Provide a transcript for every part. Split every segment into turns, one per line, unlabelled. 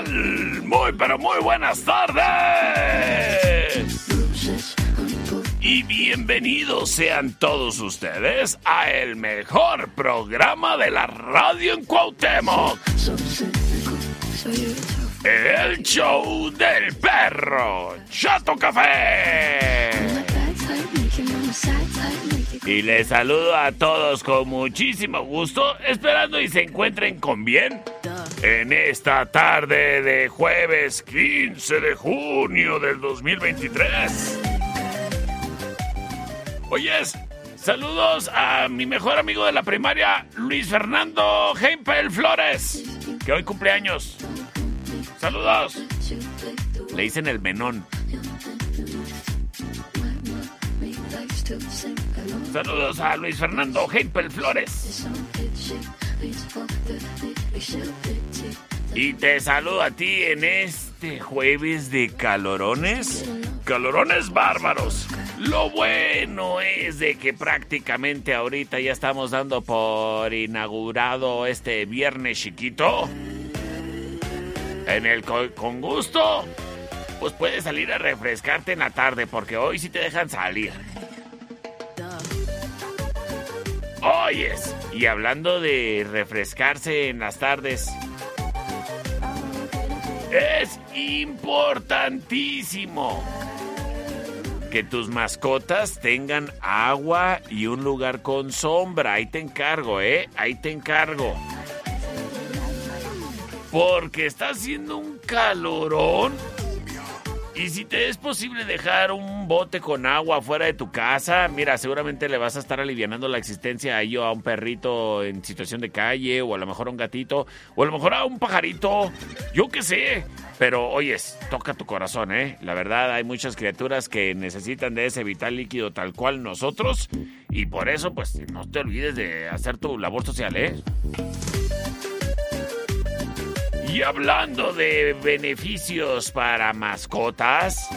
Muy, pero muy buenas tardes. Y bienvenidos sean todos ustedes a el mejor programa de la radio en Cuauhtémoc. El show del perro Chato Café. Y les saludo a todos con muchísimo gusto, esperando y se encuentren con bien en esta tarde de jueves 15 de junio del 2023. Oyes, saludos a mi mejor amigo de la primaria, Luis Fernando Heimpel Flores, que hoy cumpleaños. Saludos. Le dicen el menón. Saludos a Luis Fernando Heimpel Flores. Y te saludo a ti en este jueves de calorones. Calorones bárbaros. Lo bueno es de que prácticamente ahorita ya estamos dando por inaugurado este viernes chiquito. En el co- con gusto, pues puedes salir a refrescarte en la tarde porque hoy sí te dejan salir. Oyes, y hablando de refrescarse en las tardes, es importantísimo que tus mascotas tengan agua y un lugar con sombra. Ahí te encargo, ¿eh? Ahí te encargo. Porque está haciendo un calorón. Y si te es posible dejar un bote con agua fuera de tu casa, mira, seguramente le vas a estar alivianando la existencia a ello a un perrito en situación de calle, o a lo mejor a un gatito, o a lo mejor a un pajarito, yo qué sé. Pero oyes, toca tu corazón, ¿eh? La verdad, hay muchas criaturas que necesitan de ese vital líquido tal cual nosotros, y por eso, pues, no te olvides de hacer tu labor social, ¿eh? Y hablando de beneficios para mascotas,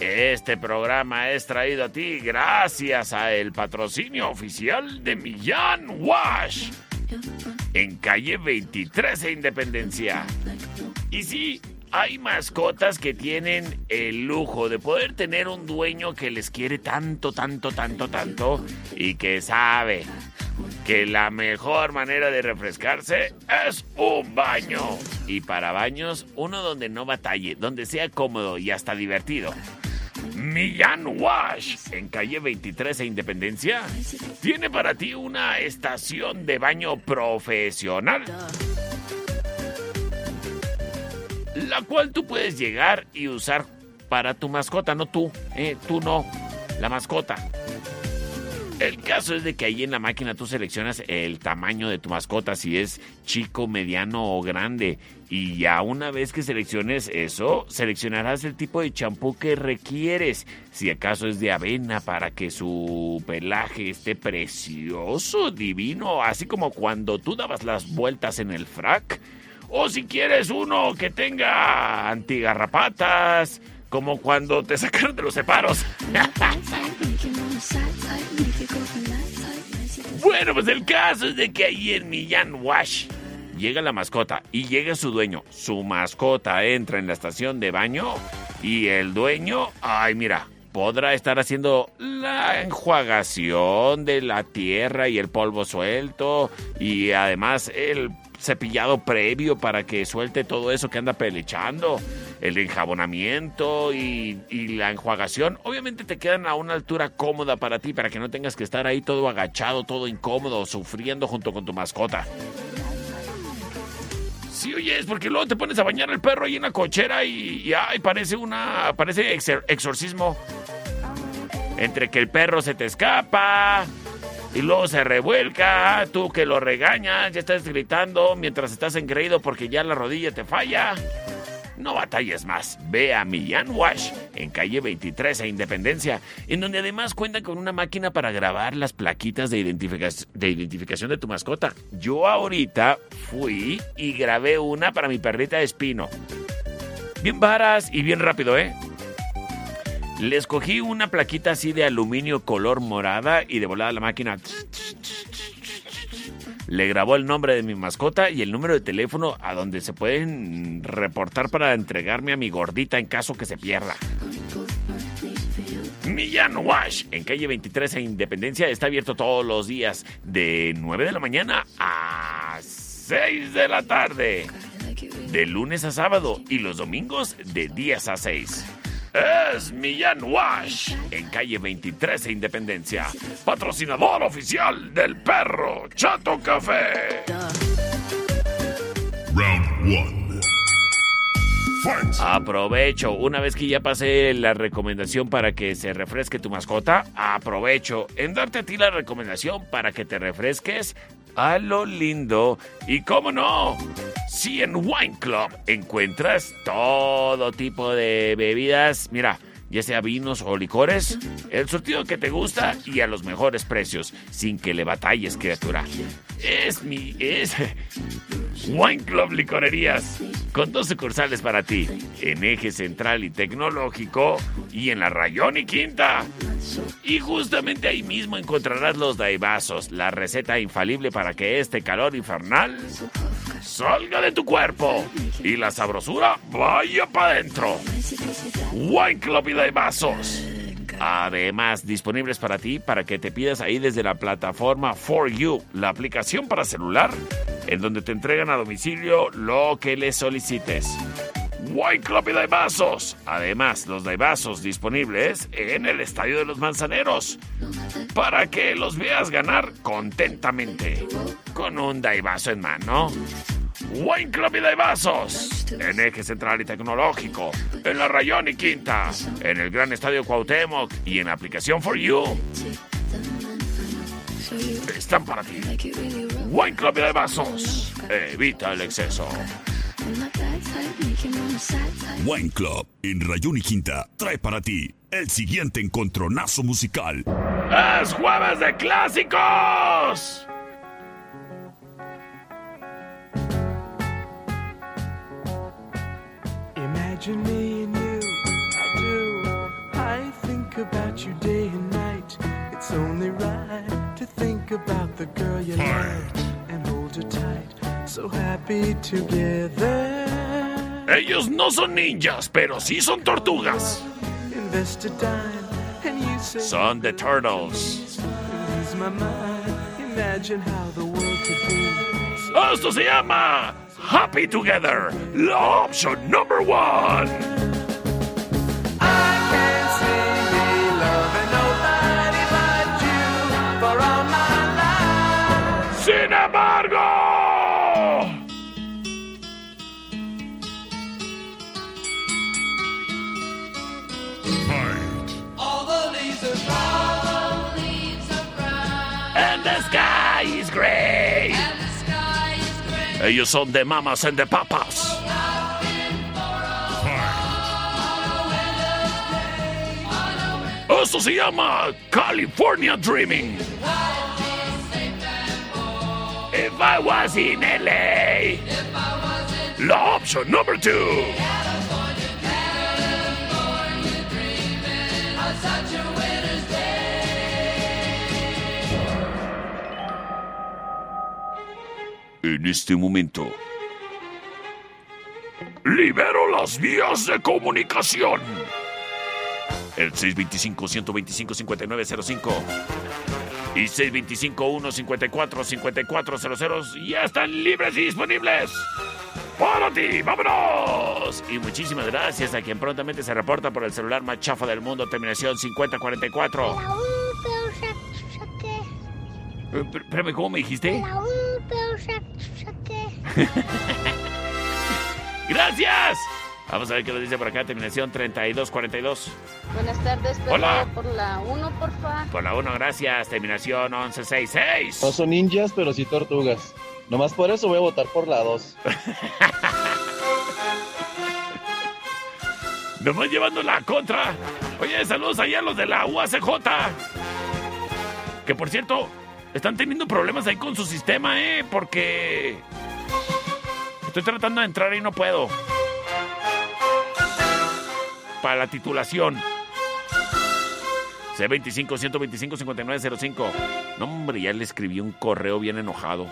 este programa es traído a ti gracias a el patrocinio oficial de Millán Wash en calle 23 de Independencia. Y sí, hay mascotas que tienen el lujo de poder tener un dueño que les quiere tanto, tanto, tanto, tanto y que sabe que la mejor manera de refrescarse es un baño. Y para baños, uno donde no batalle, donde sea cómodo y hasta divertido. Millán Wash, en calle 23 e Independencia, tiene para ti una estación de baño profesional. La cual tú puedes llegar y usar para tu mascota, no tú, eh, tú no, la mascota. El caso es de que ahí en la máquina tú seleccionas el tamaño de tu mascota, si es chico, mediano o grande. Y ya una vez que selecciones eso, seleccionarás el tipo de champú que requieres. Si acaso es de avena para que su pelaje esté precioso, divino, así como cuando tú dabas las vueltas en el frac. O si quieres uno que tenga antigarrapatas, como cuando te sacaron de los separos. Bueno, pues el caso es de que ahí en Millán Wash llega la mascota y llega su dueño. Su mascota entra en la estación de baño y el dueño, ay mira, podrá estar haciendo la enjuagación de la tierra y el polvo suelto y además el cepillado previo para que suelte todo eso que anda pelechando, el enjabonamiento y, la enjuagación, obviamente te quedan a una altura cómoda para ti, para que no tengas que estar ahí todo agachado, todo incómodo, sufriendo junto con tu mascota. Sí, oye, es porque luego te pones a bañar al perro ahí en la cochera y, ay, parece una. parece exorcismo. Entre que el perro se te escapa, y luego se revuelca, tú que lo regañas, ya estás gritando mientras estás engreído porque ya la rodilla te falla. No batalles más, ve a Millán Wash en calle 23 e Independencia, en donde además cuentan con una máquina para grabar las plaquitas de, de identificación de tu mascota. Yo ahorita fui y grabé una para mi perrita Espino. Bien varas y bien rápido, ¿eh? Le escogí una plaquita así de aluminio color morada y de volada la máquina. Le grabó el nombre de mi mascota y el número de teléfono a donde se pueden reportar para entregarme a mi gordita en caso que se pierda. Millán Wash, en calle 23 en Independencia, está abierto todos los días de 9 de la mañana a 6 de la tarde. De lunes a sábado y los domingos de 10 a 6 es Millán Wash, en calle 23 e Independencia, patrocinador oficial del perro Chato Café. Round 1. Aprovecho, una vez que ya pasé la recomendación para que se refresque tu mascota, aprovecho en darte a ti la recomendación para que te refresques a lo lindo. Y cómo no, si en Wine Club encuentras todo tipo de bebidas, mira, ya sea vinos o licores, el surtido que te gusta y a los mejores precios, sin que le batalles, criatura. Es mi. es. Wine Club Licorerías, con dos sucursales para ti, en Eje Central y Tecnológico y en la Rayón y Quinta. Y justamente ahí mismo encontrarás los daibazos, la receta infalible para que este calor infernal salga de tu cuerpo y la sabrosura vaya para adentro. Wine Club y daibazos. Además, disponibles para ti para que te pidas ahí desde la plataforma For You, la aplicación para celular, en donde te entregan a domicilio lo que les solicites. White Club y Daibazos. Además, los Daibazos disponibles en el Estadio de los Manzaneros. Para que los veas ganar contentamente. Con un Daibazo en mano. Wine Club y Daibazos. En Eje Central y Tecnológico. En la Rayón y Quinta. En el Gran Estadio Cuauhtémoc. Y en la aplicación For You. Están para ti. Wine Club y Daibazos. Evita el exceso.
Wine Club en Rayón y Quinta trae para ti el siguiente encontronazo musical.
¡Es jueves de clásicos! Me and you, I do. I think about you day and night. It's only right to think about the girl you love and hold her tight. Ellos no son ninjas, pero sí son tortugas. Son the Turtles. Esto se llama happy together. Option number one. Sin embargo.
All the leaves are brown. Leaves are brown.
And the sky is gray. Ellos son de mamas en de papas. Esto se llama California Dreaming. If I was in LA, la opción número 2. En este momento. Libero las vías de comunicación. El 625-125-5905 y 625-154-5400 ya están libres y disponibles. ¡Para ti! ¡Vámonos! Y muchísimas gracias a quien prontamente se reporta por el celular más chafa del mundo, terminación 5044. Eh, espérame, ¿cómo me dijiste? ¡Gracias! Vamos a ver qué nos dice por acá, terminación 3242.
Buenas tardes,
Hola.
por la 1, porfa.
Por la 1, gracias. Terminación 1166.
No son ninjas, pero sí tortugas. Nomás por eso voy a votar por la 2.
Nomás llevando la contra. Oye, saludos allá a los de la UACJ. Que por cierto, están teniendo problemas ahí con su sistema, ¿eh? Porque... Estoy tratando de entrar y no puedo. Para la titulación. C25-125-5905. No, hombre, ya le escribí un correo bien enojado.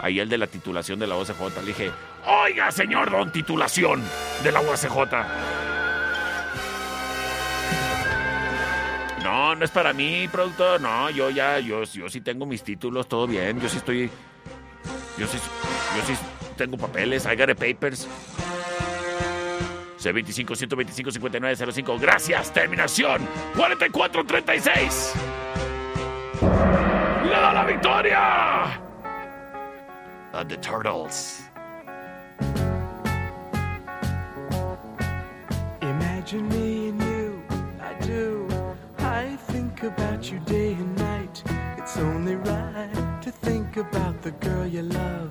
Ahí el de la titulación de la OCJ. Le dije, oiga, señor don titulación de la OCJ. No, no es para mí, productor. No, yo ya, yo, yo sí tengo mis títulos, todo bien. Yo sí estoy. Yo sí, yo sí tengo papeles, I got papers. C25 125 5905. Gracias, terminación 4436. ¡Le la victoria! The Turtles.
Imagine me and you, I do. I think about you day and night. It's only right to think about the girl you love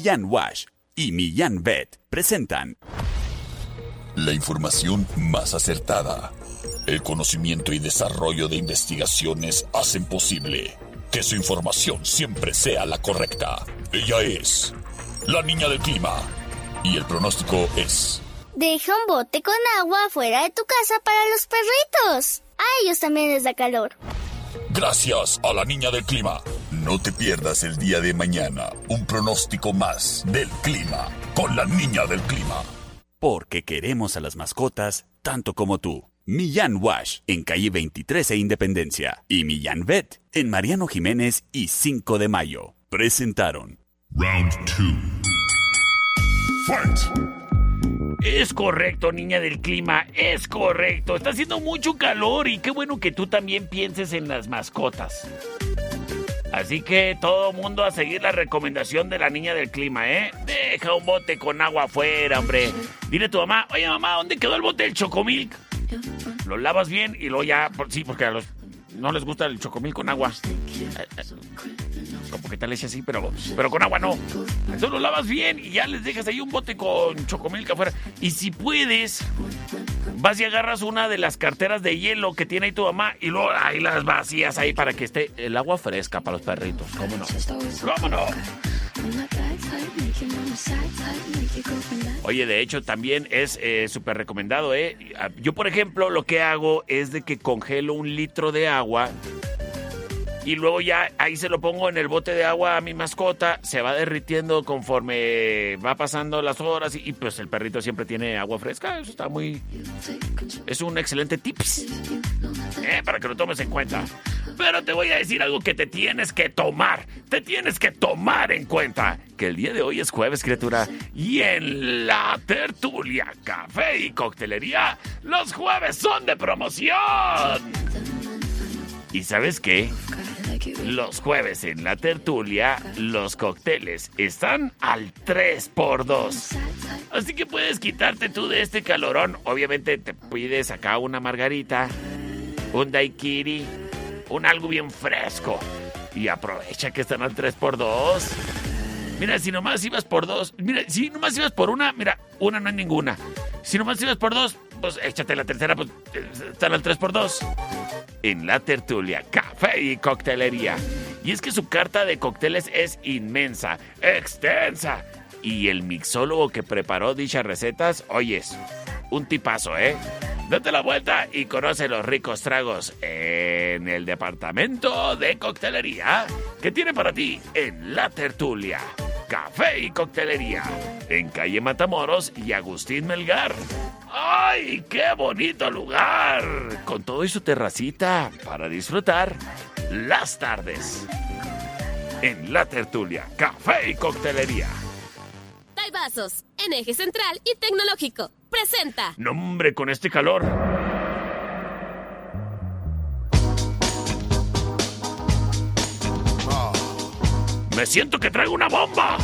Millán Wash y Millán Vet presentan
La información más acertada. El conocimiento y desarrollo de investigaciones hacen posible que su información siempre sea la correcta. Ella es la niña del clima. Y el pronóstico es...
Deja un bote con agua fuera de tu casa para los perritos. A ellos también les da calor.
Gracias a la niña del clima. No te pierdas el día de mañana un pronóstico más del clima con la niña del clima.
Porque queremos a las mascotas tanto como tú. Millán Wash en calle 23 e Independencia y Millán Vet en Mariano Jiménez y 5 de Mayo. Presentaron
Round 2. Fight!
Es correcto, niña del clima, es correcto. Está haciendo mucho calor y qué bueno que tú también pienses en las mascotas. Así que todo mundo a seguir la recomendación de la niña del clima, ¿eh? Deja un bote con agua afuera, hombre. Dile a tu mamá, oye mamá, ¿dónde quedó el bote del chocomilk? Lo lavas bien y luego ya, sí, porque a los no les gusta el chocomilk con agua. Como que tal es así, pero, pero con agua no. Entonces lo lavas bien y ya les dejas ahí un bote con chocomilk afuera. Y si puedes, vas y agarras una de las carteras de hielo que tiene ahí tu mamá y luego ahí las vacías ahí para que esté el agua fresca para los perritos. ¿Cómo no? ¿Cómo no? Oye, de hecho también es eh, súper recomendado, ¿eh? Yo, por ejemplo, lo que hago es de que congelo un litro de agua y luego ya ahí se lo pongo en el bote de agua a mi mascota, se va derritiendo conforme va pasando las horas y, pues el perrito siempre tiene agua fresca, eso está muy... Es un excelente tips, ¿eh? Para que lo tomes en cuenta. Pero te voy a decir algo que te tienes que tomar, te tienes que tomar en cuenta, que el día de hoy es jueves, criatura, y en la tertulia, café y coctelería, los jueves son de promoción. ¿Y sabes qué? Los jueves en la tertulia, los cócteles están al 3x2. Así que puedes quitarte tú de este calorón. Obviamente te pides acá una margarita, un daiquiri, un algo bien fresco. Y aprovecha que están al 3x2. Mira, si nomás ibas por dos, mira, si nomás ibas por una, mira, una no es ninguna. Si nomás ibas por dos, pues échate la tercera, pues están al 3x2 en la tertulia, café y coctelería. Y es que su carta de cócteles es inmensa, extensa. Y el mixólogo que preparó dichas recetas, oyes, un tipazo, ¿eh? Date la vuelta y conoce los ricos tragos en el departamento de coctelería que tiene para ti en la tertulia. Café y coctelería en calle Matamoros y Agustín Melgar. ¡Ay, qué bonito lugar! Con todo y su terracita para disfrutar las tardes. En la tertulia, café y coctelería.
Vasos, en eje central y tecnológico. Presenta.
No, hombre, con este calor. Me siento que traigo una bomba.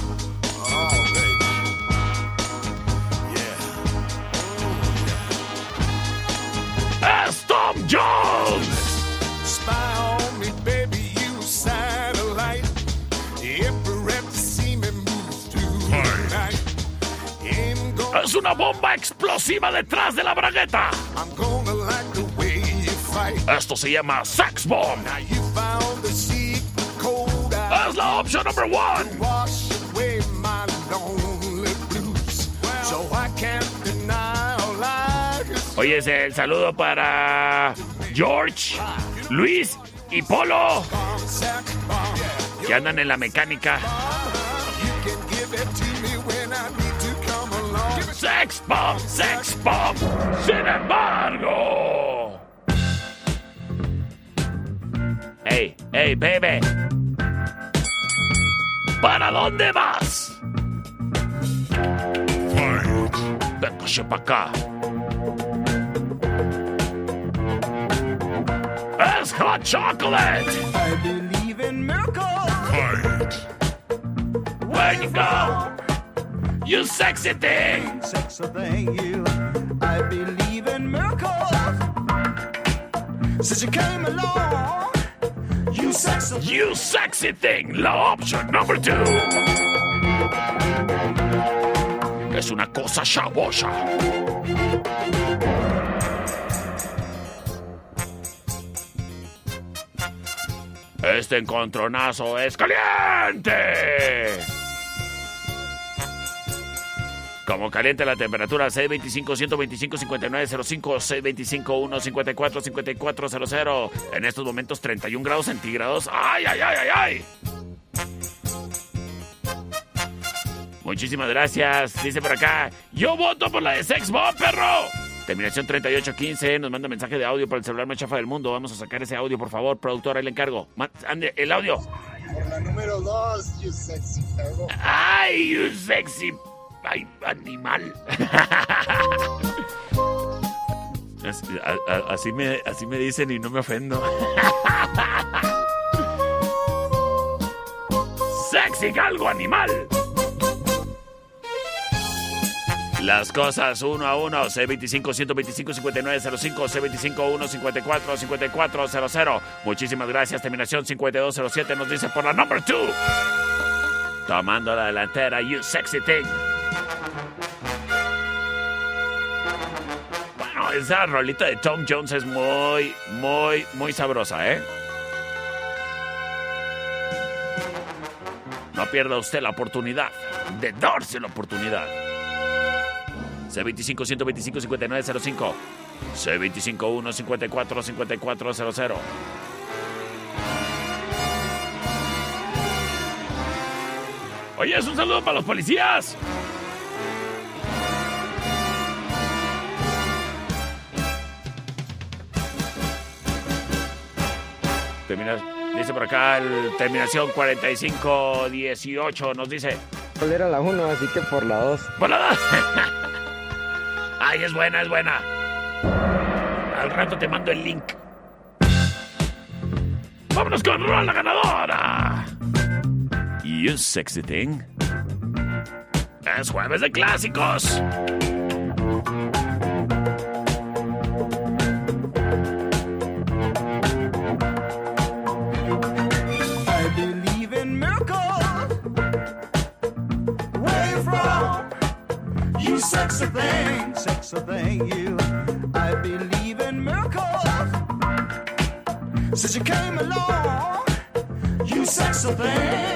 Night. Ain't gonna,
¡Es una bomba explosiva detrás de la bragueta!
I'm gonna like the way you fight.
Esto se llama Sex Bomb.
Now you found the secret code. I
Es la opción number one. Oye, es el saludo para George, Luis y Polo, que andan en la mecánica. Sex Bomb, Sex Bomb. Sin embargo. Hey, hey, baby. ¿Para dónde vas? Véngase para acá. Hot chocolate.
I believe in miracles.
Where you go? You sexy thing.
Sex a thing, you. I believe in miracles. Since you came along, you sex a
You sexy thing. La opción number two. Es una cosa chabosa. Este encontronazo es caliente. Como caliente la temperatura, 625-125-5905, 625-154-5400. En estos momentos, 31 grados centígrados. ¡Ay, ay, ay, ay, ay! Muchísimas gracias. Dice por acá, yo voto por la de Sex Bomb, perro. Terminación 3815, nos manda mensaje de audio para el celular más chafa del mundo. Vamos a sacar ese audio, por favor, productor, ahí le encargo. Ande, el audio.
Por la número 2, you sexy perro.
¡Ay, you sexy! ¡Ay, animal! Así, a- a- así me, así me dicen y no me ofendo. ¡Sexy galgo animal! Las cosas uno a uno, C25-125-5905, C25-154-5400. Muchísimas gracias, terminación 5207 nos dice por la number 2. Tomando la delantera, you sexy thing. Bueno, esa rolita de Tom Jones es muy, muy, muy sabrosa, ¿eh? No pierda usted la oportunidad de darse la oportunidad. C25-125-5905. C25-154-5400. Oye, es un saludo para los policías. Termina, dice por acá el terminación 4518 nos dice.
¿Cuál era la 1? Así que por la 2.
Por la 2. Ay, es buena, es buena. Al rato te mando el link. Vámonos con Rola Ganadora. You sexy thing. Es jueves de clásicos.
Thing, thank you. I believe in miracles. Since you came along, you sexy thing. Where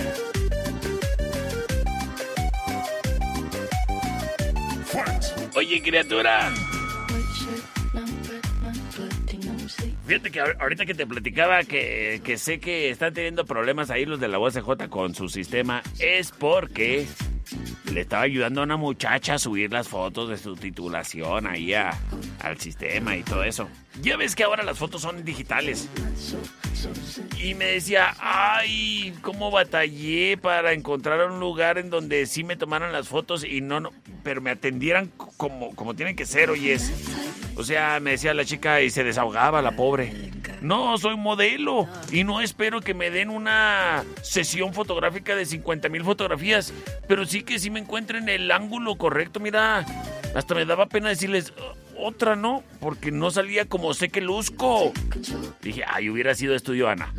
Oye, criatura. Fíjate que ahor- ahorita que te platicaba que, que sé que están teniendo problemas ahí los de la USJ con su sistema, es porque le estaba ayudando a una muchacha a subir las fotos de su titulación ahí a- al sistema y todo eso. Ya ves que ahora las fotos son digitales. Y me decía, ay, cómo batallé para encontrar un lugar en donde sí me tomaran las fotos y no, no pero me atendieran como, como tienen que ser, oyes. O sea, me decía la chica y se desahogaba la pobre. No, soy modelo y no espero que me den una sesión fotográfica de 50 mil fotografías, pero sí que sí me encuentren el ángulo correcto, mira. Hasta me daba pena decirles, otra no, porque no salía como sé que luzco. Dije, ay, hubiera sido estudio Ana.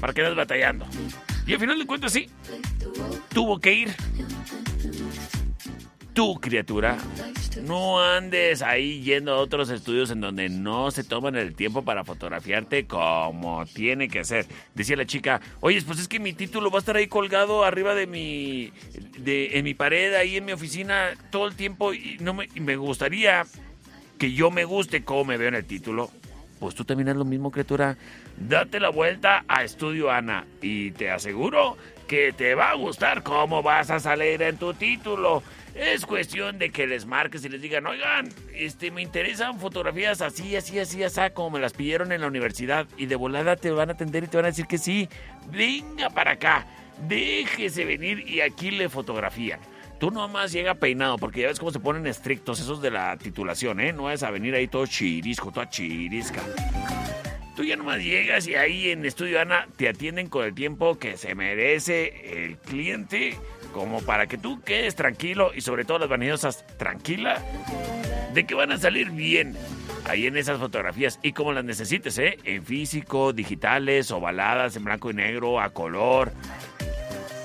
¿Para qué andas batallando? Y al final de cuentas, sí. Tuvo que ir. Tú, criatura, no andes ahí yendo a otros estudios en donde no se toman el tiempo para fotografiarte como tiene que ser. Decía la chica, oye, pues es que mi título va a estar ahí colgado arriba de mi, de, en mi pared, ahí en mi oficina, todo el tiempo y, no me, y me gustaría que yo me guste cómo me veo en el título. Pues tú también es lo mismo, criatura. Date la vuelta a Estudio Ana y te aseguro que te va a gustar cómo vas a salir en tu título. Es cuestión de que les marques y les digan, oigan, este, me interesan fotografías así, así, así, así, como me las pidieron en la universidad. Y de volada te van a atender y te van a decir que sí. Venga para acá, déjese venir y aquí le fotografían. Tú nomás llega peinado, porque ya ves cómo se ponen estrictos esos de la titulación, ¿eh? No vas a venir ahí todo chirisco, toda chirisca. Tú ya nomás llegas y ahí en Estudio Ana te atienden con el tiempo que se merece el cliente, como para que tú quedes tranquilo y sobre todo las vanidosas tranquila de que van a salir bien ahí en esas fotografías y como las necesites, ¿eh? En físico, digitales, ovaladas, en blanco y negro, a color,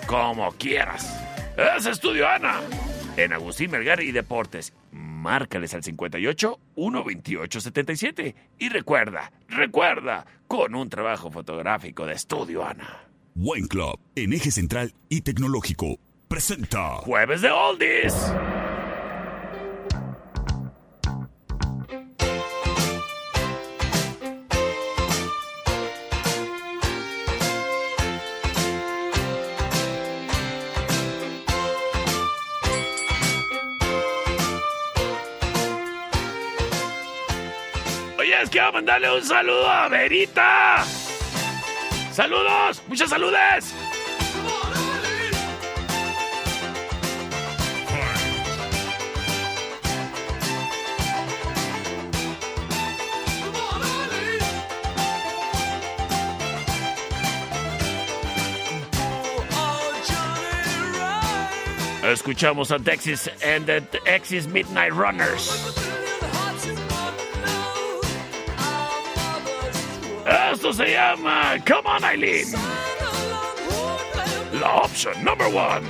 como quieras. Es Estudio Ana en Agustín Melgar y Deportes. Márcales al 58 128 77 y recuerda, recuerda, con un trabajo fotográfico de Estudio Ana.
Wine Club, en eje central y tecnológico, presenta
Jueves de Oldies. A mandarle un saludo a Verita. ¡Saludos! ¡Muchas saludes! Escuchamos a Texas and the Texas Midnight Runners. Esto se llama Come On Eileen. La opción number one.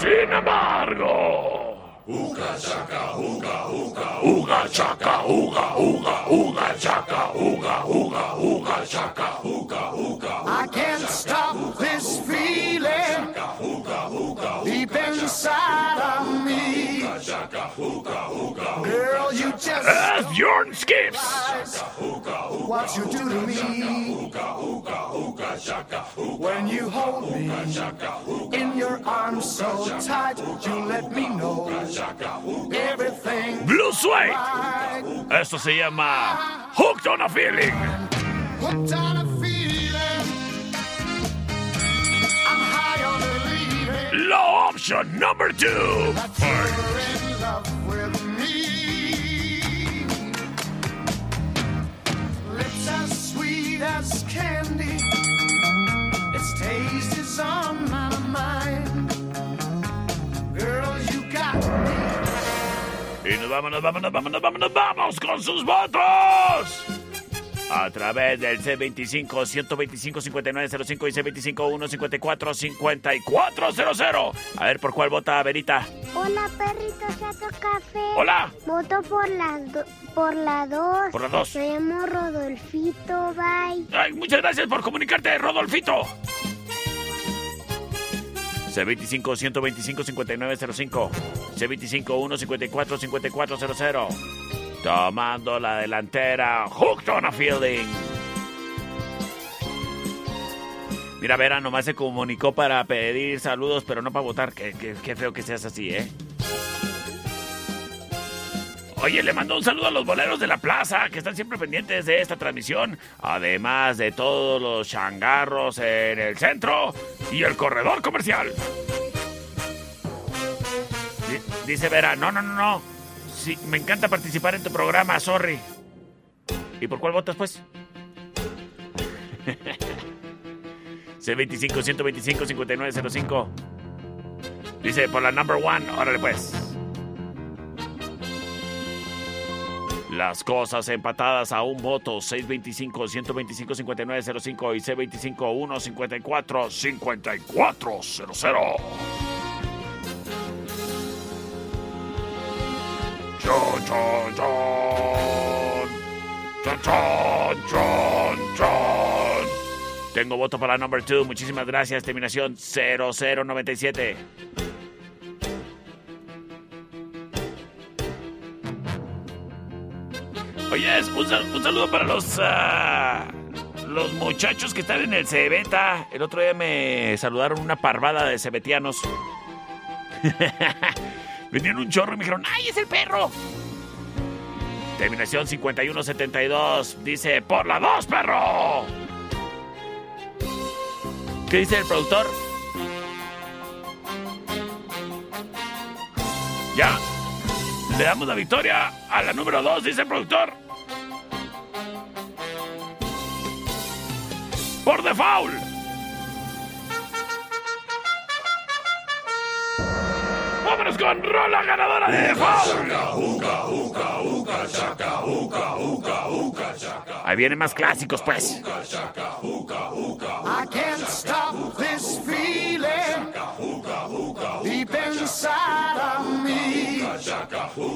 Sin embargo.
Uga chaka, uga, uga,
Uga chaca, uga, uga, uga chaca, uga, uga, uga chaca, uga, uga.
I can't stop this feeling deep inside of me. Girl, you just
As Bjorn skips.
what you do to me when you hold me in your arms so tight. You let me know everything.
Blue Suede.
right.
Esto se llama Hooked on a Feeling.
Hooked on a feeling. I'm high on believing
Law option number two.
you're in love with me. Lips as sweet as candy. Its taste is on my
Y nos vamos, nos vamos, con sus votos. A través del C25-125-5905 y C25-154-5400. A ver, ¿por cuál vota, Verita?
Hola, perrito Chato Café.
Hola.
Voto por la, do- por la 2.
Por la dos.
Me llamo Rodolfito, bye.
Ay, muchas gracias por comunicarte, Rodolfito. C25-125-5905. C25-154-5400. Tomando la delantera. Hooked a feeling. Mira, Vera, nomás se comunicó para pedir saludos, pero no para votar. Qué feo que seas así, ¿eh? Oye, le mando un saludo a los boleros de la plaza que están siempre pendientes de esta transmisión, además de todos los changarros en el centro y el corredor comercial. Di- Dice Vera, no, no, no, no. Sí, me encanta participar en tu programa, sorry. ¿Y por cuál votas, pues? C25 125 5905. Dice por la number one, órale pues. Las cosas empatadas a un voto, 625-125-5905 y C25-154-5400. Chon, chon, chon. Chon, chon, chon, chon. Tengo voto para la number two, muchísimas gracias, terminación 0097. Oye, un, un saludo para los ah, los muchachos que están en el Cebeta. El otro día me saludaron una parvada de cebetianos. Venían un chorro y me dijeron, ¡ay, es el perro! Terminación 5172. Dice, ¡por la 2, perro! ¿Qué dice el productor? Ya. Le damos la victoria a la número 2, dice el productor. Por default. Vámonos con Rola ganadora de default. Ahí vienen más clásicos, pues.
I can't stop this feeling deep inside of me.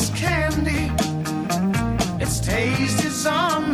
as candy. Its taste is on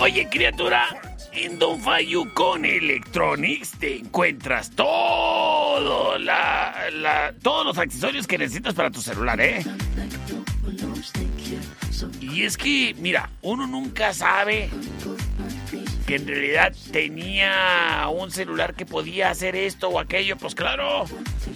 Oye, criatura, en Don Fayucon Electronics te encuentras todo la, todos los accesorios que necesitas para tu celular, ¿eh? Y es que, mira, uno nunca sabe que en realidad tenía un celular que podía hacer esto o aquello, pues claro,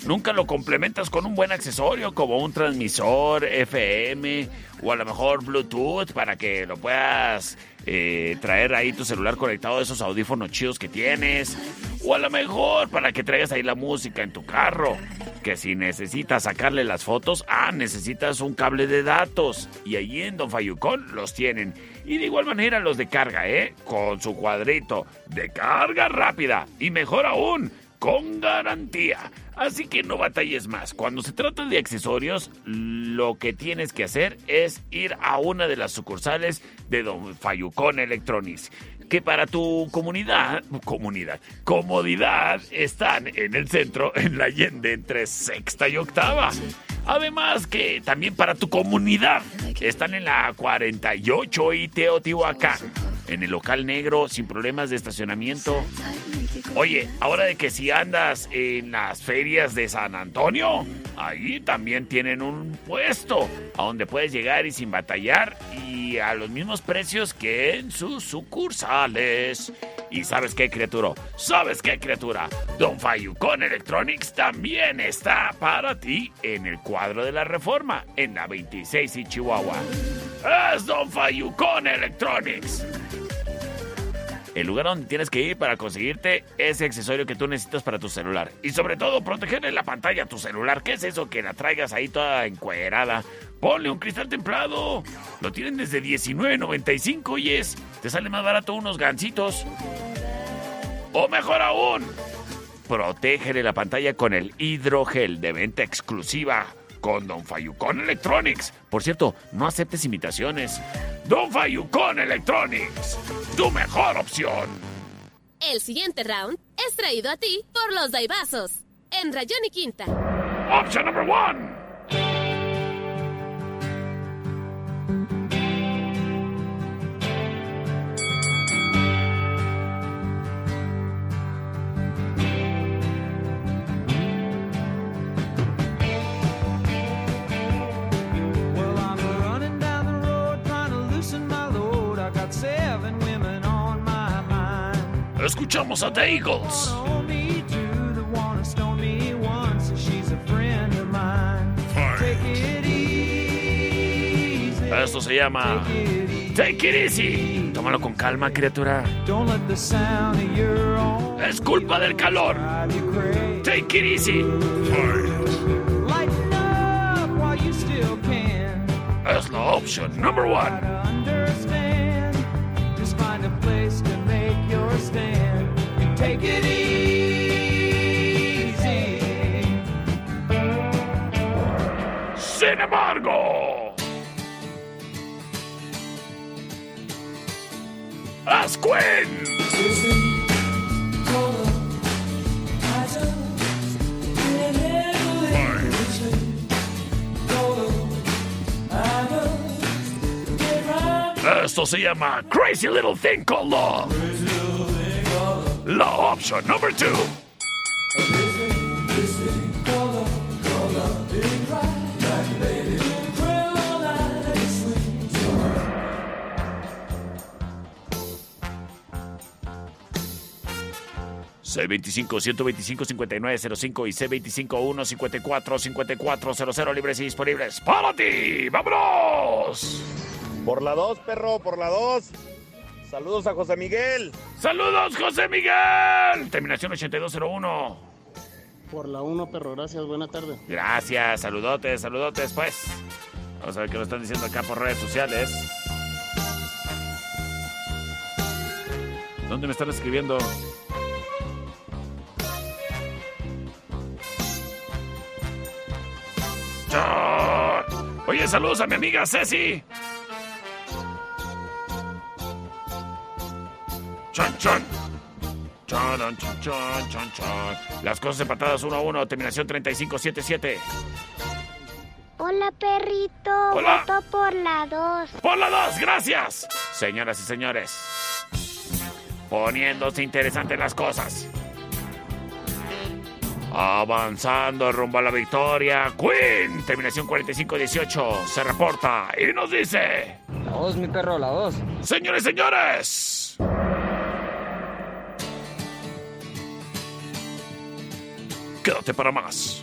nunca lo complementas con un buen accesorio como un transmisor FM o a lo mejor Bluetooth para que lo puedas eh, traer ahí tu celular conectado a esos audífonos chidos que tienes o a lo mejor para que traigas ahí la música en tu carro. Que si necesitas sacarle las fotos, ah, necesitas un cable de datos. Y allí en Don Fayucón los tienen. Y de igual manera los de carga, ¿eh? Con su cuadrito de carga rápida. Y mejor aún, con garantía. Así que no batalles más. Cuando se trata de accesorios, lo que tienes que hacer es ir a una de las sucursales de Don Fayucón Electronics. Que para tu comunidad, comunidad, comodidad, están en el centro, en la Allende, entre sexta y octava. Además que también para tu comunidad están en la 48 y Teotihuacán, en el local negro sin problemas de estacionamiento. Oye, ahora de que si andas en las ferias de San Antonio, ahí también tienen un puesto a donde puedes llegar y sin batallar y a los mismos precios que en sus sucursales. Y sabes qué, criatura, sabes qué, criatura, Don Fayucon Electronics también está para ti en el cuadro de la reforma, en la 26 y Chihuahua. Es Don Fayucon Electronics el lugar donde tienes que ir para conseguirte ese accesorio que tú necesitas para tu celular. Y sobre todo, protegerle la pantalla a tu celular. ¿Qué es eso que la traigas ahí toda encuerada? Ponle un cristal templado. Lo tienen desde $19.95 y es. Te sale más barato unos gancitos. O mejor aún, protégele la pantalla con el hidrogel de venta exclusiva con Don Fayucon Electronics. Por cierto, no aceptes imitaciones. Don Fayucon Electronics, tu mejor opción.
El siguiente round es traído a ti por los Daibazos. En Rayón y Quinta.
Option number one.
Mine. Take it easy.
Esto se llama Take It Easy. Tómalo con calma, criatura.
The
Es culpa del calor. Take It Easy. Es la opción number one.
a stand and take it easy.
Sin as Quinn.
Esto se llama Crazy Little Thing Called Love. La option number two. C25-125-5905 y C25-154-5400 libres y disponibles para ti. ¡Vámonos!
Por la 2, perro, por la 2. Saludos a José Miguel.
¡Saludos, José Miguel! Terminación 8201.
Por la 1, perro, gracias, buena tarde.
Gracias, saludotes, saludotes, pues. Vamos a ver qué nos están diciendo acá por redes sociales. ¿Dónde me están escribiendo? Oye, saludos a mi amiga Ceci. Chan, chan. Chan, chan, chan, chan, chan, chan. Las cosas empatadas 1 a 1, terminación 3577.
Hola, perrito.
Hola.
Voto por la 2.
Por la 2, gracias. Señoras y señores, poniéndose interesantes las cosas. Avanzando rumbo a la victoria, Queen, terminación 45-18, se reporta y nos dice...
La 2, mi perro, la 2.
Señores, señores. Quédate para más.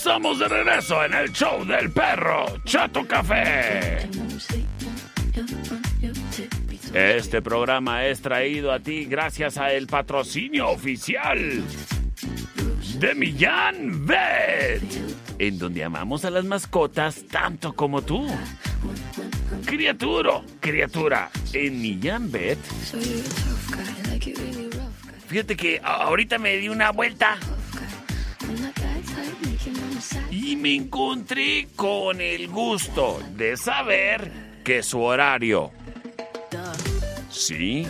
Estamos de regreso en el show del perro Chato Café.
Este programa es traído a ti gracias a el patrocinio oficial de Millán Vet, en donde amamos a las mascotas tanto como tú. Criatura, criatura, en Millán Vet. Fíjate que ahorita me di una vuelta y me encontré con el gusto de saber que su horario. Sí,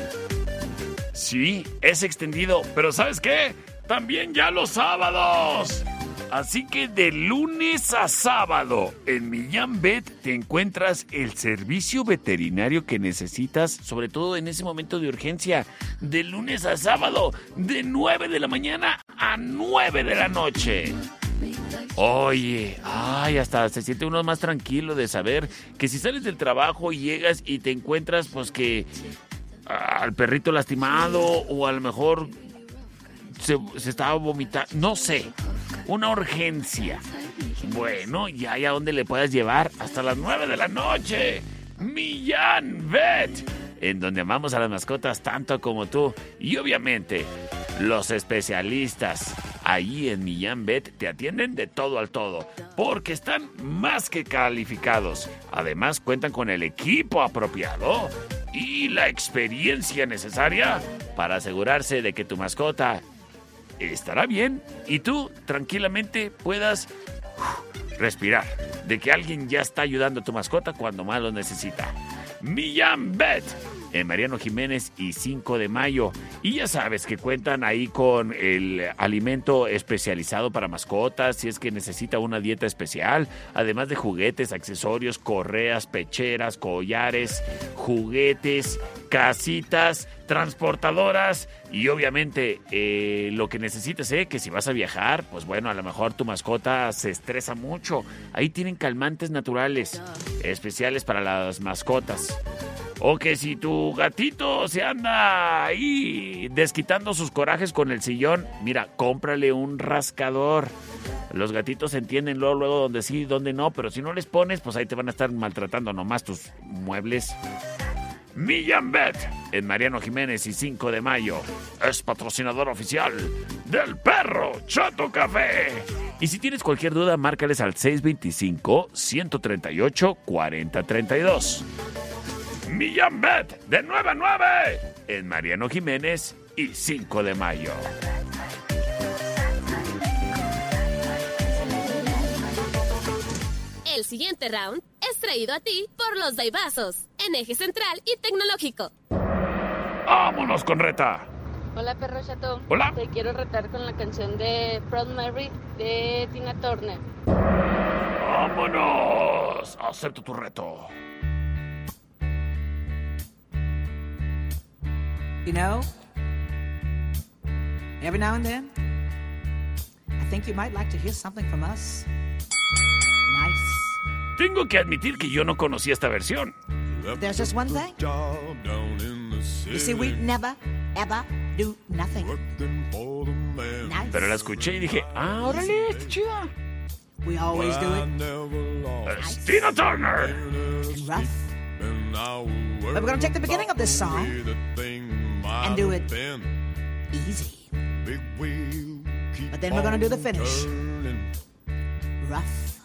sí, es extendido, pero ¿sabes qué? También ya los sábados. Así que de lunes a sábado en Millán Vet te encuentras el servicio veterinario que necesitas, sobre todo en ese momento de urgencia. De lunes a sábado, de 9 de la mañana a 9 de la noche. Oye, ay, hasta se siente uno más tranquilo de saber que si sales del trabajo y llegas y te encuentras, pues que al perrito lastimado o a lo mejor se, se estaba vomitando, no sé, una urgencia. Bueno, ya hay a dónde le puedas llevar hasta las 9 de la noche. Millán Vet, en donde amamos a las mascotas tanto como tú. Y obviamente, los especialistas ahí en Millán te atienden de todo al todo, porque están más que calificados. Además, cuentan con el equipo apropiado y la experiencia necesaria para asegurarse de que tu mascota estará bien y tú tranquilamente puedas uf, respirar de que alguien ya está ayudando a tu mascota cuando más lo necesita. Millán Bet en Mariano Jiménez y 5 de mayo. Y ya sabes que cuentan ahí con el alimento especializado para mascotas, si es que necesita una dieta especial, además de juguetes, accesorios, correas, pecheras, collares, juguetes, casitas, transportadoras y obviamente eh, lo que necesites, ¿eh? que si vas a viajar, pues bueno, a lo mejor tu mascota se estresa mucho. Ahí tienen calmantes naturales, especiales para las mascotas. O que si tu gatito se anda ahí desquitando sus corajes con el sillón, mira, cómprale un rascador. Los gatitos entienden luego, luego donde sí, donde no, pero si no les pones, pues ahí te van a estar maltratando nomás tus muebles. Millán Bet en Mariano Jiménez y 5 de mayo es patrocinador oficial del perro Chato Café. Y si tienes cualquier duda, márcales al 625-138-4032. Millán Bet de 9 a 9 en Mariano Jiménez y 5 de mayo.
El siguiente round es traído a ti por los Daibazos, en eje central y tecnológico.
¡Vámonos con reta!
Hola, perro chato.
Hola.
Te quiero retar con la canción de Proud Mary de Tina Turner.
¡Vámonos! Acepto tu reto.
You know, every now and then, I think you might like to hear something from us. Nice.
Tengo que admitir que yo no conocía esta versión.
There's just one thing. You see, we never, ever do nothing. Nice.
Pero la escuché y dije, ah, órale, está chida.
We always do it.
Es Tina Turner.
Rough. But we're gonna take the beginning of this song and do it easy. But then we're gonna do the finish. Rough.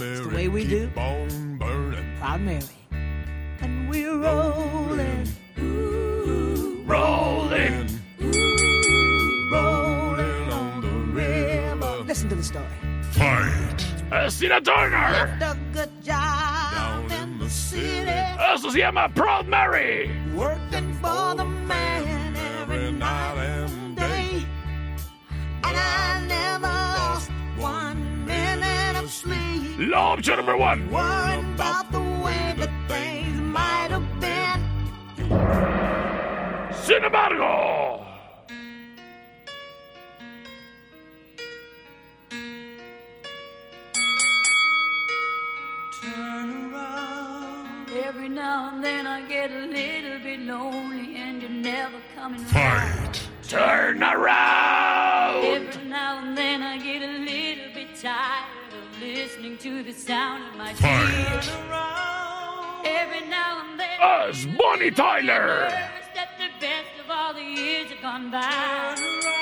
It's the way we do. Proud Mary. And we're rolling.
Rolling.
Rolling on the river. Listen to the story.
Fight. Es Tina Turner. Eso se llama Proud Mary.
Working for the man every night and day. And I never lost one minute of sleep.
La opción number one.
Worrying about the way that things might have been.
Sin embargo.
Now and then I get a little bit lonely and you're never coming
Fight. Turn around.
Every now and then I get a little bit tired of listening to the sound of my tears. Every Every now and then.
Es Bonnie Tyler.
That the best of all the years have gone by.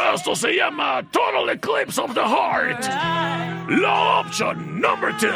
Esto se llama Total Eclipse of the Heart. La opción number two.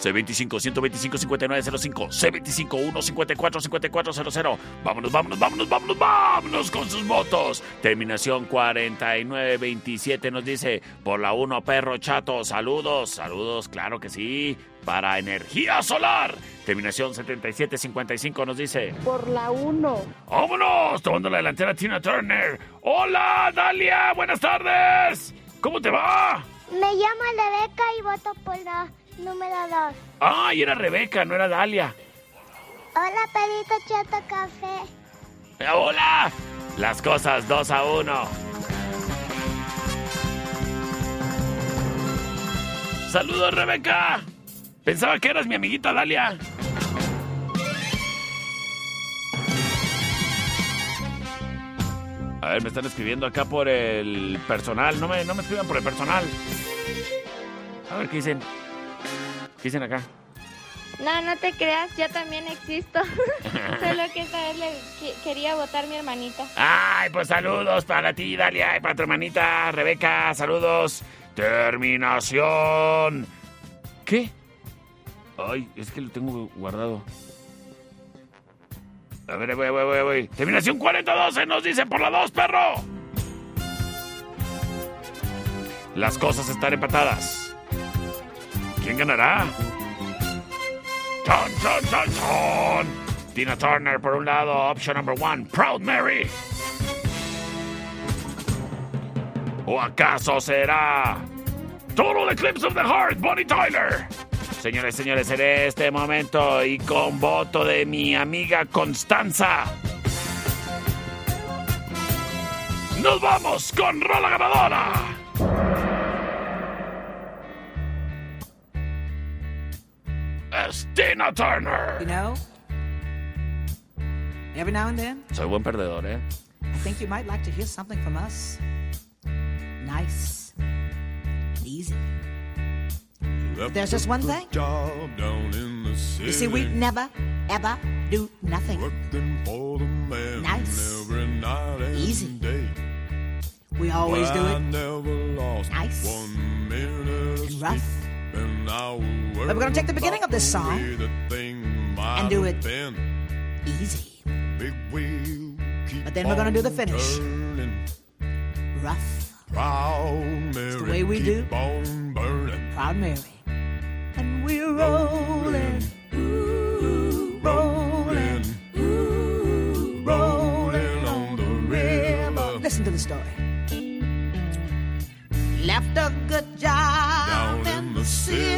C25 125 5905 C25 154 5400 Vámonos, vámonos, vámonos, vámonos, vámonos con sus votos. Terminación 4927 nos dice por la 1 perro chato. Saludos, saludos, claro que sí. Para energía solar. Terminación 7755 nos dice
Por la 1.
¡Vámonos! Tomando la delantera Tina Turner. ¡Hola, Dalia! ¡Buenas tardes! ¿Cómo te va?
Me llamo Rebeca y voto por la número 2.
Ay, era Rebeca, no era Dalia.
Hola, Pedrito Chato Café.
Eh, ¡Hola! Las cosas 2 a 1. ¡Saludos, Rebeca! Pensaba que eras mi amiguita Dalia. A ver, me están escribiendo acá por el personal. No me, no me escriban por el personal. A ver, ¿qué dicen? ¿Qué dicen acá?
No, no te creas, yo también existo. Solo que esta vez le que- quería votar mi hermanita.
Ay, pues saludos para ti, Dalia, y para tu hermanita Rebeca. Saludos. Terminación. ¿Qué? Ay, es que lo tengo guardado. A ver, voy, voy, voy, voy. Terminación 4012 nos dice por la 2, perro. Las cosas están empatadas. ¿Quién ganará? ¡Chon, chon, chon, chon! Tina Turner por un lado, option number one, Proud Mary. ¿O acaso será Total Eclipse of the Heart, Bonnie Tyler? Señores, señores, en este momento y con voto de mi amiga Constanza, nos vamos con Rola Ganadora. Es Tina Turner.
You know, every now and then,
Soy buen perdedor, ¿eh?
I think you might like to hear something from us. Nice and easy. But there's just one thing.
Job down in the city.
You see, we never, ever do nothing.
Working for the man
Nice.
every night and
Easy.
day.
We always do
Well, I
it
never lost
Nice.
one minute of
and rough.
Sleep, and I was
But we're gonna take the beginning of this song
the thing
and do it easy.
Big wheel keep
But then we're gonna do the finish. Rough,
Proud Mary,
the way we do. proud Mary. And we're rolling, ooh, rolling, ooh, rolling on the river. Listen to the story. Left a good job
Down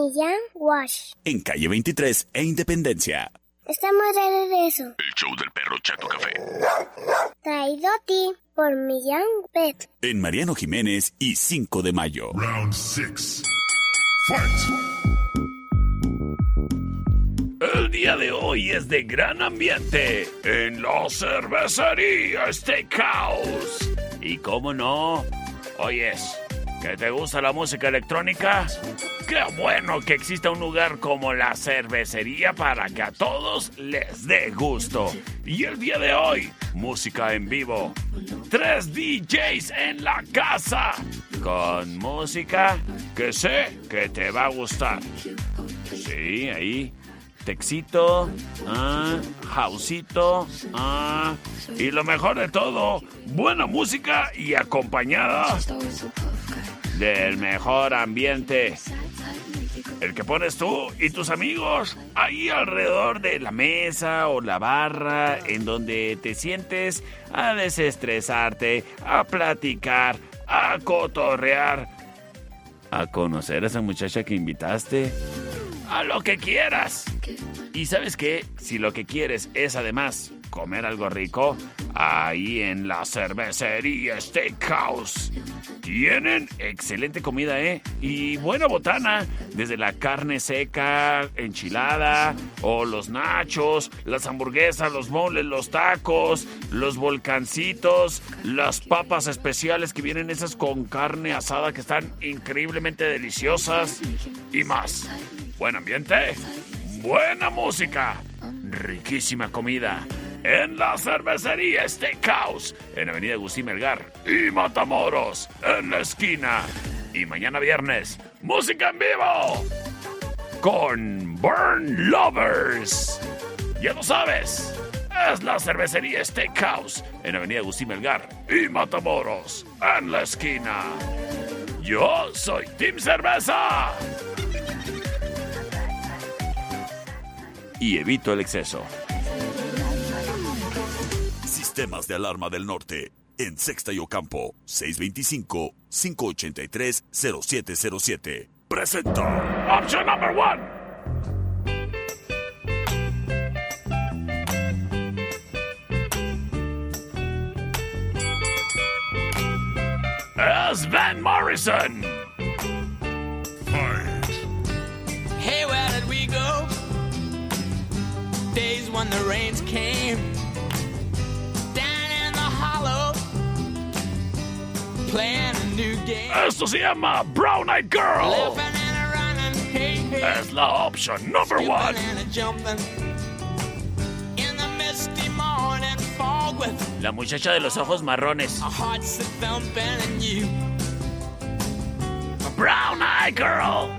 Millán Wash.
En calle 23 e Independencia.
Estamos de regreso.
El show del perro Chato Café.
Traído a ti por Millán Pet.
En Mariano Jiménez y 5 de mayo.
Round 6.
El día de hoy es de gran ambiente en la cervecería Steakhouse. Y cómo no, oyes, ¿que te gusta la música electrónica? Qué bueno que exista un lugar como la cervecería para que a todos les dé gusto. Y el día de hoy, música en vivo. Tres DJs en la casa. Con música que sé que te va a gustar. Sí, ahí. Texito, ah, Jausito, ah, y lo mejor de todo, buena música y acompañada del mejor ambiente. El que pones tú y tus amigos ahí alrededor de la mesa o la barra en donde te sientes a desestresarte, a platicar, a cotorrear, a conocer a esa muchacha que invitaste, a lo que quieras. Y sabes qué, si lo que quieres es además comer algo rico, ahí en la cervecería Steakhouse tienen excelente comida, ¿eh? Y buena botana, desde la carne seca, enchilada, o los nachos, las hamburguesas, los moles, los tacos, los volcancitos, las papas especiales que vienen esas con carne asada que están increíblemente deliciosas y más. Buen ambiente, buena música, riquísima comida. En la cervecería Steakhouse, en Avenida Agustín Melgar y Matamoros, en la esquina. Y mañana viernes, música en vivo con Burn Lovers. Ya lo sabes, es la cervecería Steakhouse en Avenida Agustín Melgar y Matamoros, en la esquina. Yo soy Team Cerveza. Y evito el exceso.
Sistemas de alarma del norte. En Sexta y Ocampo. 625-583-0707. Presenta.
Option number one. Es Van Morrison.
Days when the rains came down in the hollow, playing a new game.
Esto se llama Brown Eyed Girl.
Laughing and a running, hey, hey.
Es la option number one.
Skipping and a jumping in the misty morning fog with
La muchacha de los ojos marrones.
our hearts a thumping and you.
Brown Eyed Girl.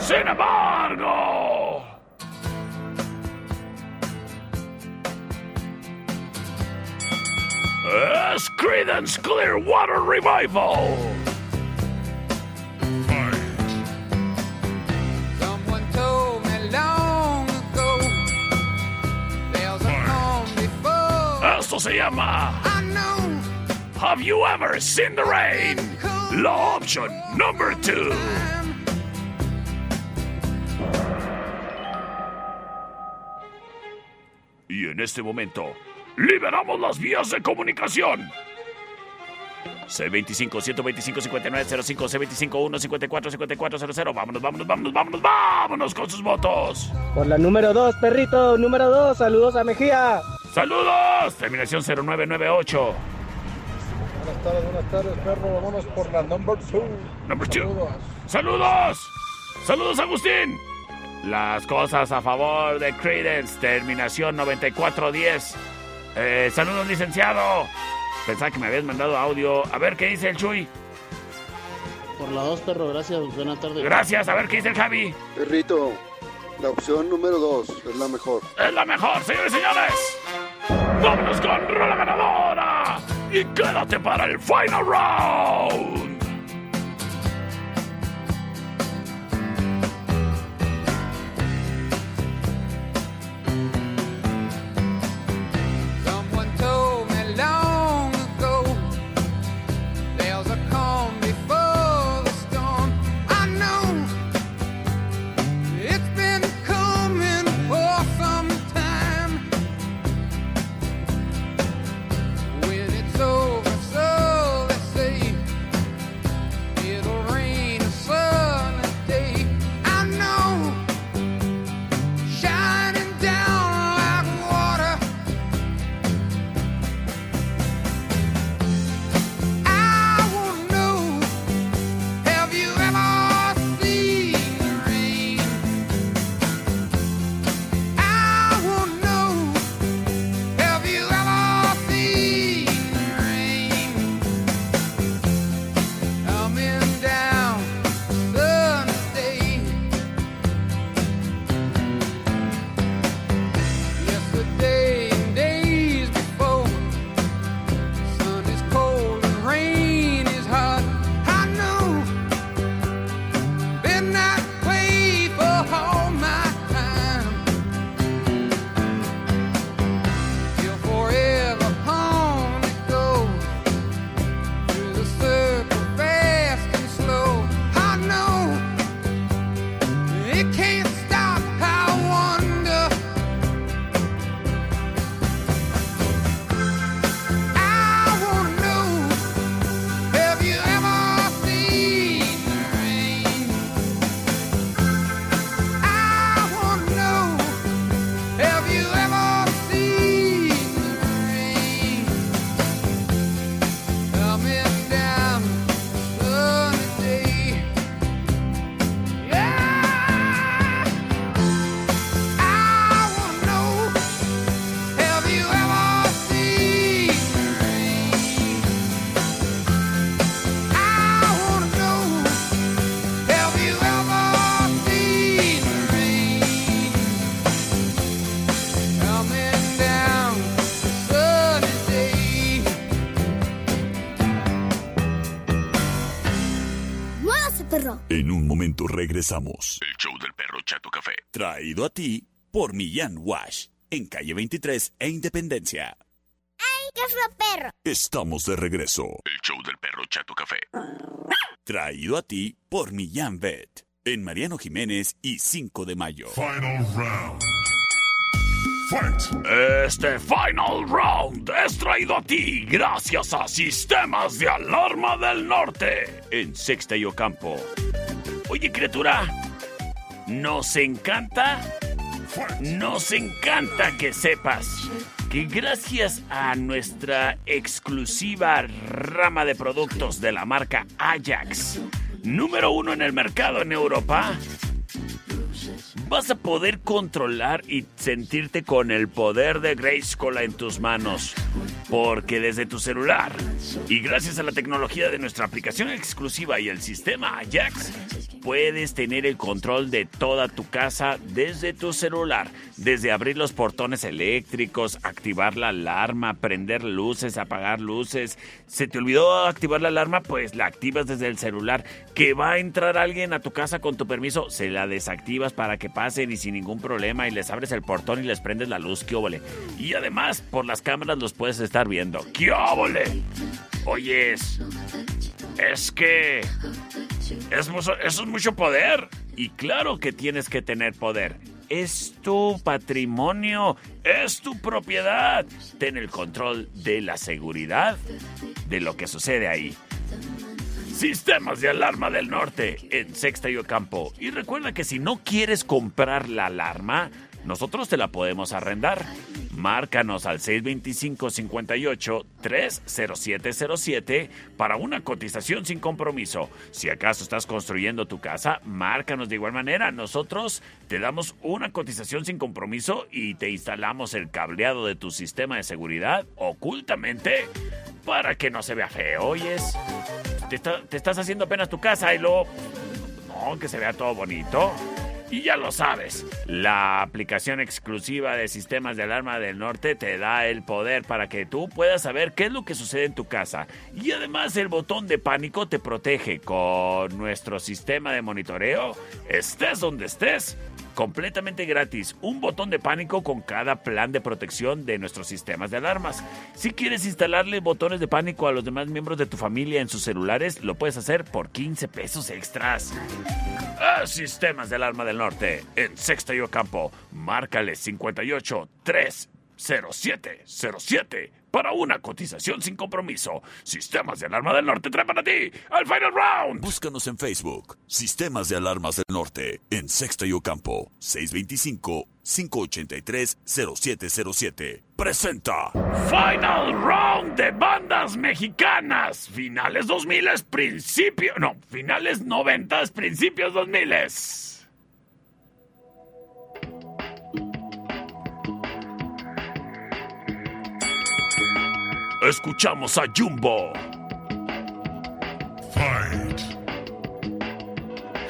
Sin embargo. Es Creedence Clearwater Revival.
Someone told me long ago there's a calm before.
Esto se llama
I know
Have You Ever Seen the Rain? La option number two. Y en este momento, liberamos las vías de comunicación. C25-125-5905, C25-154-5400. Vámonos, vámonos, vámonos, vámonos, vámonos con sus votos.
Por la número 2, perrito, número 2, saludos a Mejía.
¡Saludos! Terminación 0998.
Buenas tardes, buenas tardes, perro. Vámonos por la number two.
Number two.
Saludos.
¡Saludos! ¡Saludos, Agustín! Las cosas a favor de Credence, terminación 9410. Eh, saludos, licenciado. Pensaba que me habías mandado audio. A ver qué dice el Chuy.
Por la 2, perro, gracias, buenas tardes.
Gracias, a ver qué dice el Javi.
Perrito, la opción número 2 es la mejor.
Es la mejor, señores y señores. Vámonos con Rola Ganadora. Y quédate para el final round.
En un momento regresamos. El show del perro Chato Café. Traído a ti por Millán Wash. En calle 23 e Independencia.
¡Ay, qué fue perro!
Estamos de regreso. El show del perro Chato Café. Traído a ti por Millán Vet. En Mariano Jiménez y 5 de mayo.
Final round.
Este Final Round es traído a ti gracias a Sistemas de Alarma del Norte en Sexta y Ocampo. Oye, criatura, nos encanta, nos encanta que sepas que gracias a nuestra exclusiva rama de productos de la marca Ajax, número uno en el mercado en Europa, vas a poder controlar y sentirte con el poder de Grayskull en tus manos. Porque desde tu celular y gracias a la tecnología de nuestra aplicación exclusiva y el sistema Ajax, puedes tener el control de toda tu casa desde tu celular. Desde abrir los portones eléctricos, activar la alarma, prender luces, apagar luces. ¿Se te olvidó activar la alarma? Pues la activas desde el celular. Que va a entrar alguien a tu casa con tu permiso, se la desactivas para que y sin ningún problema y les abres el portón y les prendes la luz. ¡Qué óvole! Y además, por las cámaras los puedes estar viendo. ¡Qué óvole! Oyes, es que es mucho- eso es mucho poder. Y claro que tienes que tener poder. Es tu patrimonio, es tu propiedad. Ten el control de la seguridad de lo que sucede ahí. Sistemas de alarma del norte en Sexta y Ocampo. Y recuerda que si no quieres comprar la alarma, nosotros te la podemos arrendar. Márcanos al 625-58-30707 para una cotización sin compromiso. Si acaso estás construyendo tu casa, márcanos de igual manera. Nosotros te damos una cotización sin compromiso y te instalamos el cableado de tu sistema de seguridad ocultamente para que no se vea feo, oyes. Te, está- te estás haciendo apenas tu casa y luego... No, que se vea todo bonito. Y ya lo sabes, la aplicación exclusiva de sistemas de alarma del norte te da el poder para que tú puedas saber qué es lo que sucede en tu casa. Y además el botón de pánico te protege con nuestro sistema de monitoreo. Estés donde estés, completamente gratis. Un botón de pánico con cada plan de protección de nuestros sistemas de alarmas. Si quieres instalarle botones de pánico a los demás miembros de tu familia en sus celulares, lo puedes hacer por 15 pesos extras. Ah, Sistemas de Alarma del Norte, en Sexta y Ocampo. Márcale 58 30707 para una cotización sin compromiso. Sistemas de Alarma del Norte trae para ti al Final Round.
Búscanos en Facebook. Sistemas de Alarmas del Norte. En Sexta y Ocampo. 625-583-0707. Presenta.
Final Round de bandas mexicanas. Finales 2000, principio. No, finales 90, principios 2000. Escuchamos a Jumbo.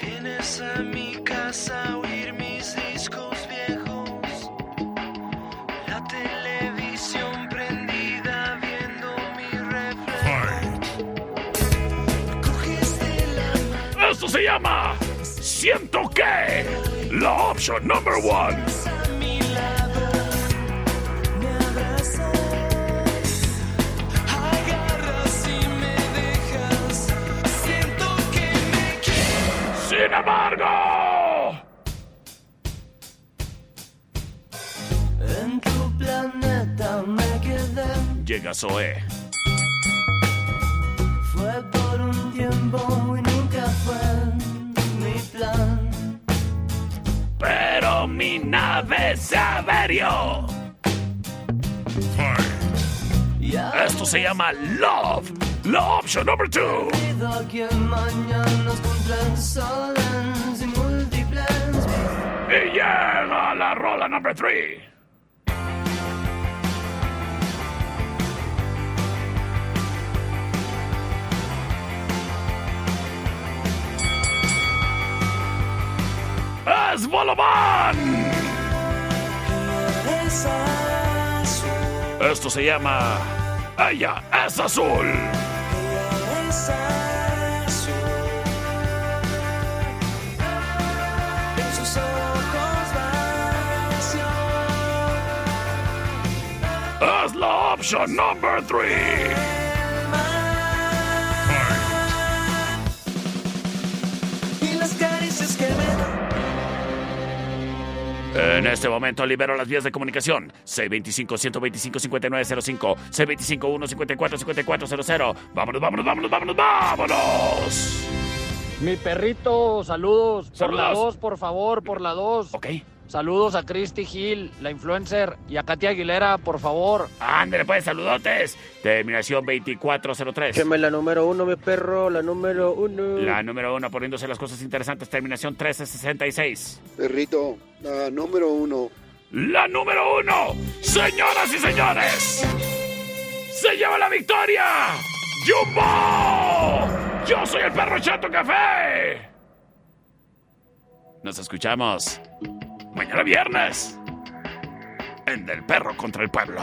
Vienes a mi casa a oír mis discos viejos. La televisión prendida viendo mi reflejo. Cogiste la
Esto se llama Siento que. La option number one. Llega Zoe.
Fue por un tiempo y nunca fue mi plan.
Pero mi nave se averió. Esto se llama Love. La
en sin múltiples
Y llega la rola number three. es Bolobán. Esto se llama Ella es azul.
Es
la opción number
3.
En este momento libero las vías de comunicación. 625-125-5905. 625-154-5400. Vámonos, vámonos, vámonos, vámonos, vámonos.
Mi perrito, saludos. Por la
Saludos.
2, por favor, por la 2.
Ok.
Saludos a Christy Hill, la influencer, y a Katy Aguilera, por favor.
Ándale, pues, saludotes. Terminación 2403.
Queme la número uno, mi perro, la número uno.
La número uno, poniéndose las cosas interesantes. Terminación 1366.
Perrito, la número uno.
La número uno, señoras y señores. Se lleva la victoria. ¡Jumbo! Yo soy el perro Chato Café. Nos escuchamos mañana viernes en Del Perro contra el Pueblo.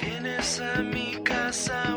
Vienes a mi casa